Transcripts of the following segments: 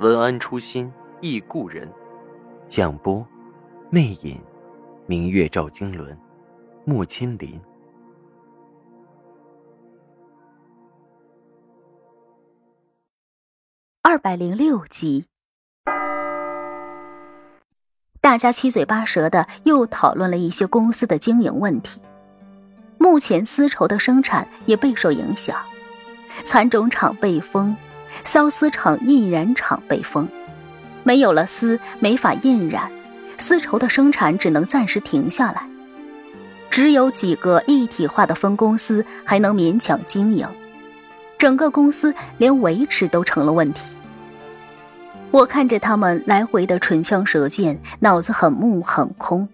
文安初心忆故人，蒋波，魅影，明月照经纶，木千林。二百零六集，大家七嘴八舌的又讨论了一些公司的经营问题。目前丝绸的生产也备受影响，蚕种厂被封。缫丝厂、印染厂被封，没有了丝，没法印染，丝绸的生产只能暂时停下来。只有几个一体化的分公司还能勉强经营，整个公司连维持都成了问题。我看着他们来回的唇枪舌剑，脑子很木很空。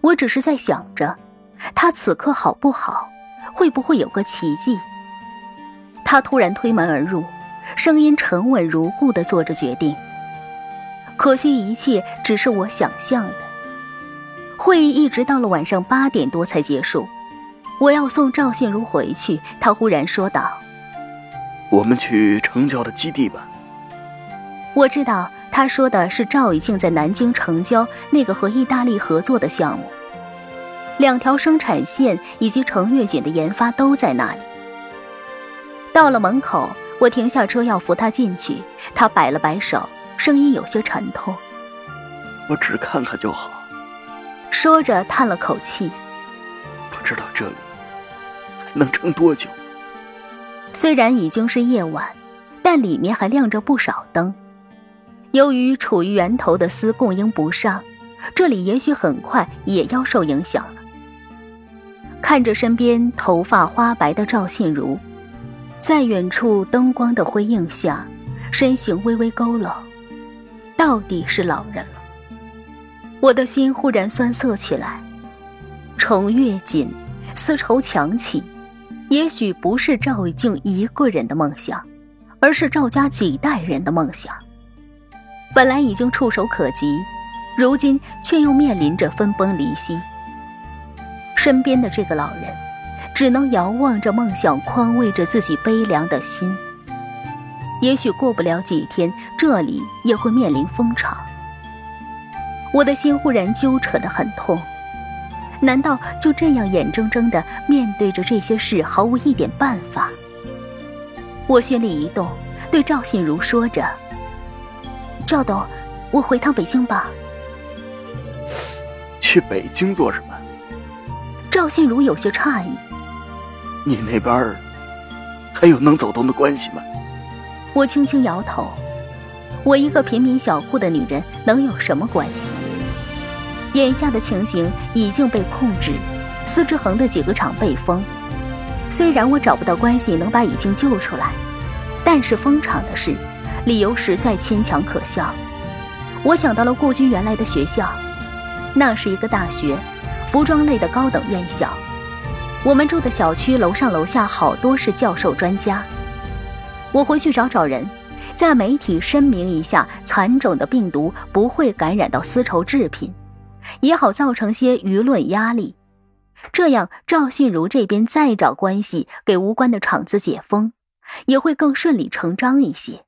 我只是在想着，他此刻好不好？会不会有个奇迹？他突然推门而入。声音沉稳如故地做着决定。可惜一切只是我想象的。会议一直到了晚上八点多才结束。我要送赵信如回去，他忽然说道：“我们去城郊的基地吧。”我知道他说的是赵以静在南京城郊那个和意大利合作的项目，两条生产线以及程月锦的研发都在那里。到了门口。我停下车要扶他进去，他摆了摆手，声音有些沉痛：“我只看看就好。”说着叹了口气：“不知道这里能撑多久。”虽然已经是夜晚，但里面还亮着不少灯。由于处于源头的丝供应不上，这里也许很快也要受影响了。看着身边头发花白的赵信如。在远处灯光的辉映下，身形微微佝偻，到底是老人了。我的心忽然酸涩起来。程月锦，丝绸强起，也许不是赵玉静一个人的梦想，而是赵家几代人的梦想。本来已经触手可及，如今却又面临着分崩离析。身边的这个老人。只能遥望着梦想，宽慰着自己悲凉的心。也许过不了几天，这里也会面临封场。我的心忽然揪扯得很痛。难道就这样眼睁睁地面对着这些事，毫无一点办法？我心里一动，对赵信如说着：“赵董，我回趟北京吧。”去北京做什么？赵信如有些诧异。你那边还有能走动的关系吗？我轻轻摇头。我一个平民小户的女人能有什么关系？眼下的情形已经被控制，司之恒的几个厂被封。虽然我找不到关系能把已经救出来，但是封厂的事，理由实在牵强可笑。我想到了顾军原来的学校，那是一个大学，服装类的高等院校。我们住的小区楼上楼下好多是教授专家，我回去找找人，在媒体声明一下，蚕种的病毒不会感染到丝绸制品，也好造成些舆论压力。这样赵信如这边再找关系给无关的厂子解封，也会更顺理成章一些。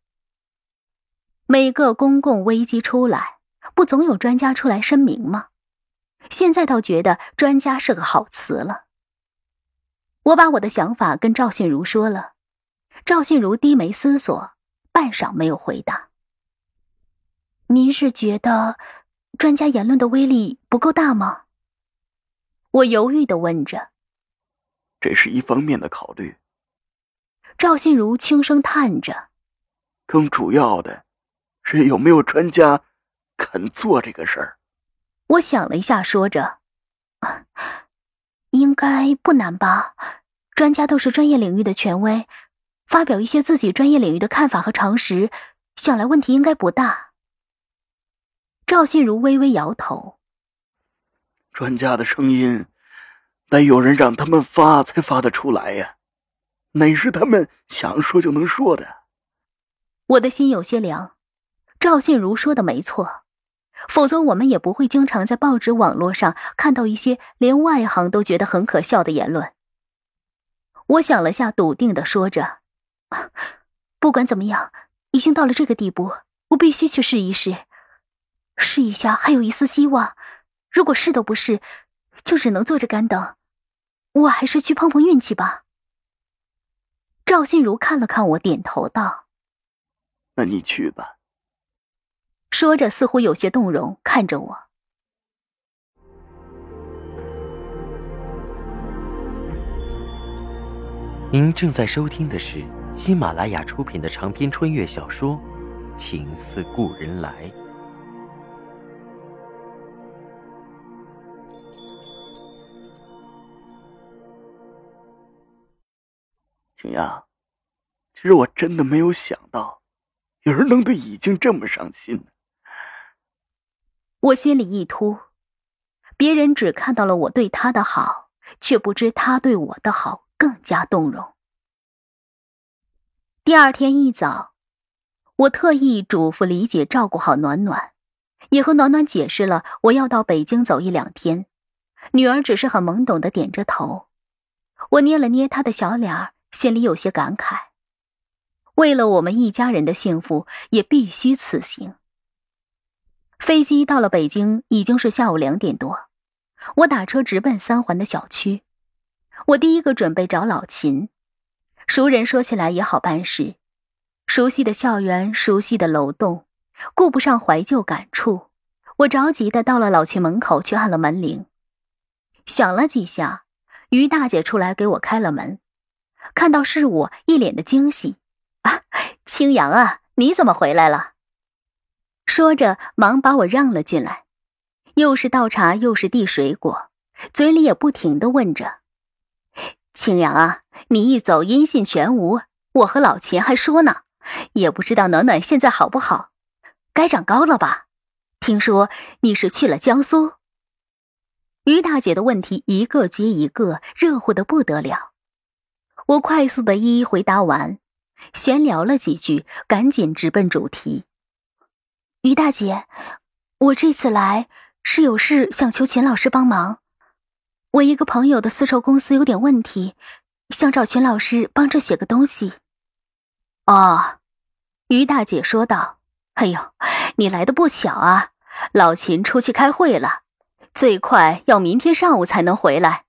每个公共危机出来，不总有专家出来声明吗？现在倒觉得专家是个好词了。我把我的想法跟赵信如说了，赵信如低眉思索，半晌没有回答。您是觉得专家言论的威力不够大吗？我犹豫的问着。这是一方面的考虑。赵信如轻声叹着。更主要的，是有没有专家肯做这个事儿。我想了一下，说着。应该不难吧？专家都是专业领域的权威，发表一些自己专业领域的看法和常识，想来问题应该不大。赵信如微微摇头。专家的声音，得有人让他们发才发得出来呀，哪是他们想说就能说的？我的心有些凉。赵信如说的没错，否则我们也不会经常在报纸、网络上看到一些连外行都觉得很可笑的言论。我想了下，笃定的说着：“不管怎么样，已经到了这个地步，我必须去试一试，试一下，还有一丝希望。如果试都不是，就只能坐着干等。我还是去碰碰运气吧。”赵信如看了看我，点头道：“那你去吧。”说着，似乎有些动容，看着我。您正在收听的是喜马拉雅出品的长篇穿越小说《情似故人来》。景阳，其实我真的没有想到，有人能对已经这么上心。我心里一突，别人只看到了我对他的好，却不知他对我的好。更加动容。第二天一早，我特意嘱咐李姐照顾好暖暖，也和暖暖解释了我要到北京走一两天。女儿只是很懵懂的点着头。我捏了捏她的小脸儿，心里有些感慨。为了我们一家人的幸福，也必须此行。飞机到了北京，已经是下午两点多。我打车直奔三环的小区。我第一个准备找老秦，熟人说起来也好办事，熟悉的校园，熟悉的楼栋，顾不上怀旧感触，我着急的到了老秦门口去按了门铃，响了几下，于大姐出来给我开了门，看到是我，一脸的惊喜，啊，青阳啊，你怎么回来了？说着，忙把我让了进来，又是倒茶又是递水果，嘴里也不停的问着。青阳啊，你一走音信全无。我和老秦还说呢，也不知道暖暖现在好不好，该长高了吧？听说你是去了江苏。于大姐的问题一个接一个，热乎的不得了。我快速的一一回答完，闲聊了几句，赶紧直奔主题。于大姐，我这次来是有事想求秦老师帮忙。我一个朋友的丝绸公司有点问题，想找秦老师帮着写个东西。哦，于大姐说道：“哎呦，你来的不巧啊！老秦出去开会了，最快要明天上午才能回来。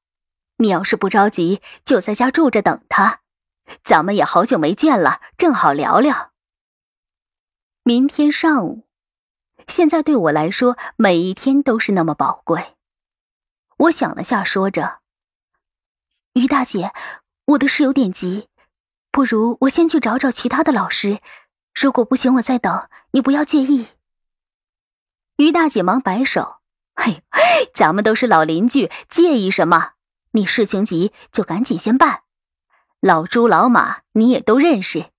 你要是不着急，就在家住着等他。咱们也好久没见了，正好聊聊。明天上午，现在对我来说，每一天都是那么宝贵。”我想了下，说着：“于大姐，我的事有点急，不如我先去找找其他的老师。如果不行，我再等，你不要介意。”于大姐忙摆手：“嘿，咱们都是老邻居，介意什么？你事情急就赶紧先办。老朱、老马你也都认识，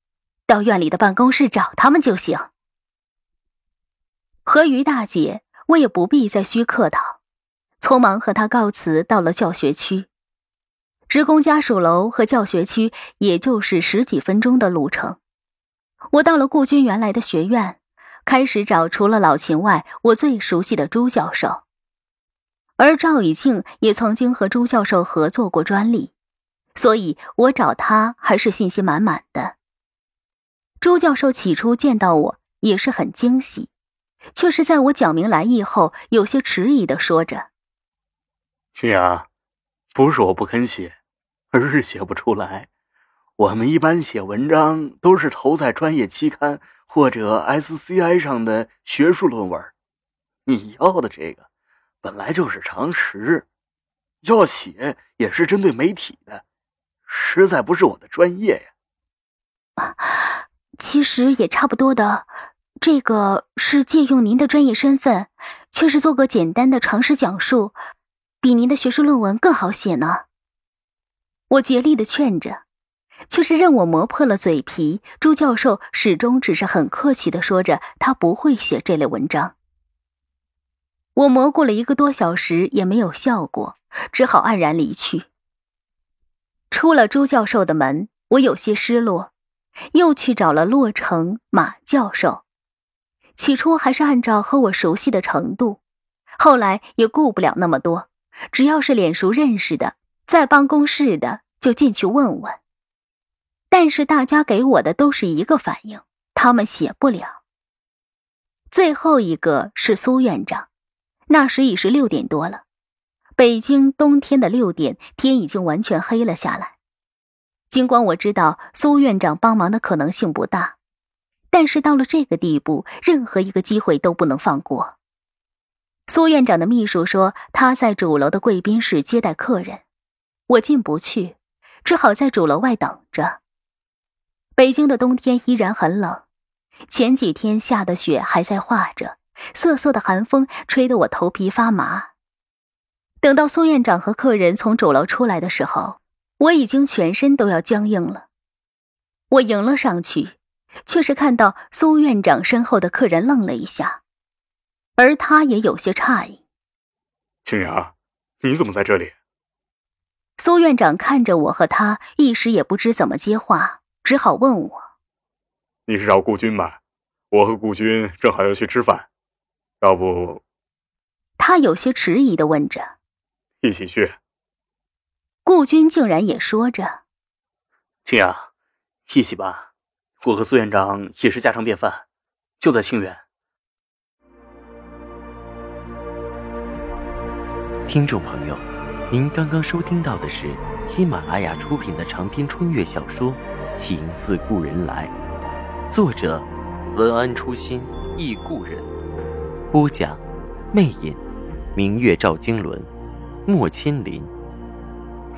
到院里的办公室找他们就行。”和于大姐，我也不必再虚客套。匆忙和她告辞，到了教学区。职工家属楼和教学区也就是十几分钟的路程。我到了顾军原来的学院，开始找除了老秦外我最熟悉的朱教授。而赵以庆也曾经和朱教授合作过专利，所以我找他还是信心满满的。朱教授起初见到我也是很惊喜，却是在我讲明来意后，有些迟疑的说着。青阳，不是我不肯写，而是写不出来。我们一般写文章都是投在专业期刊或者 SCI 上的学术论文。你要的这个本来就是常识，要写也是针对媒体的，实在不是我的专业呀。其实也差不多的，这个是借用您的专业身份，却是做个简单的常识讲述。比您的学术论文更好写呢。我竭力的劝着，却是任我磨破了嘴皮，朱教授始终只是很客气的说着他不会写这类文章。我磨过了一个多小时也没有效果，只好黯然离去。出了朱教授的门，我有些失落，又去找了洛城马教授。起初还是按照和我熟悉的程度，后来也顾不了那么多，只要是脸熟认识的，在办公室的就进去问问。但是大家给我的都是一个反应，他们写不了。最后一个是苏院长，那时已是六点多了，北京冬天的六点，天已经完全黑了下来。尽管我知道苏院长帮忙的可能性不大。但是到了这个地步，任何一个机会都不能放过。苏院长的秘书说他在主楼的贵宾室接待客人，我进不去，只好在主楼外等着。北京的冬天依然很冷，前几天下的雪还在化着，瑟瑟的寒风吹得我头皮发麻。等到苏院长和客人从主楼出来的时候，我已经全身都要僵硬了。我迎了上去。却是看到苏院长身后的客人愣了一下，而他也有些诧异。青阳，你怎么在这里？苏院长看着我和他，一时也不知怎么接话，只好问我：“你是找顾军吧？我和顾军正好要去吃饭，要不……”他有些迟疑的问着：“一起去？”顾军竟然也说着：“青阳，一起吧。”我和苏院长也是家常便饭，就在清远。听众朋友，您刚刚收听到的是喜马拉雅出品的长篇穿越小说《情似故人来》，作者文安初心忆故人，播讲魅影，明月照经纶，莫千林。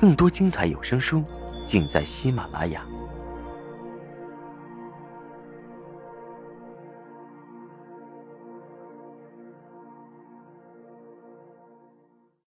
更多精彩有声书，尽在喜马拉雅。